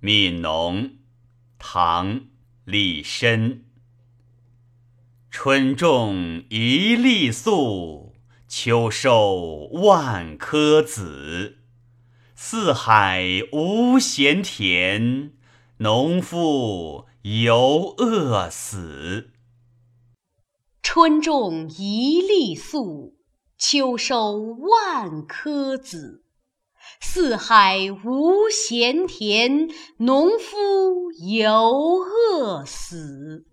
悯农，唐·李绅。春种一粒粟，秋收万颗子。四海无闲田，农夫犹饿死。春种一粒粟，秋收万颗子。四海无闲田，农夫犹饿死。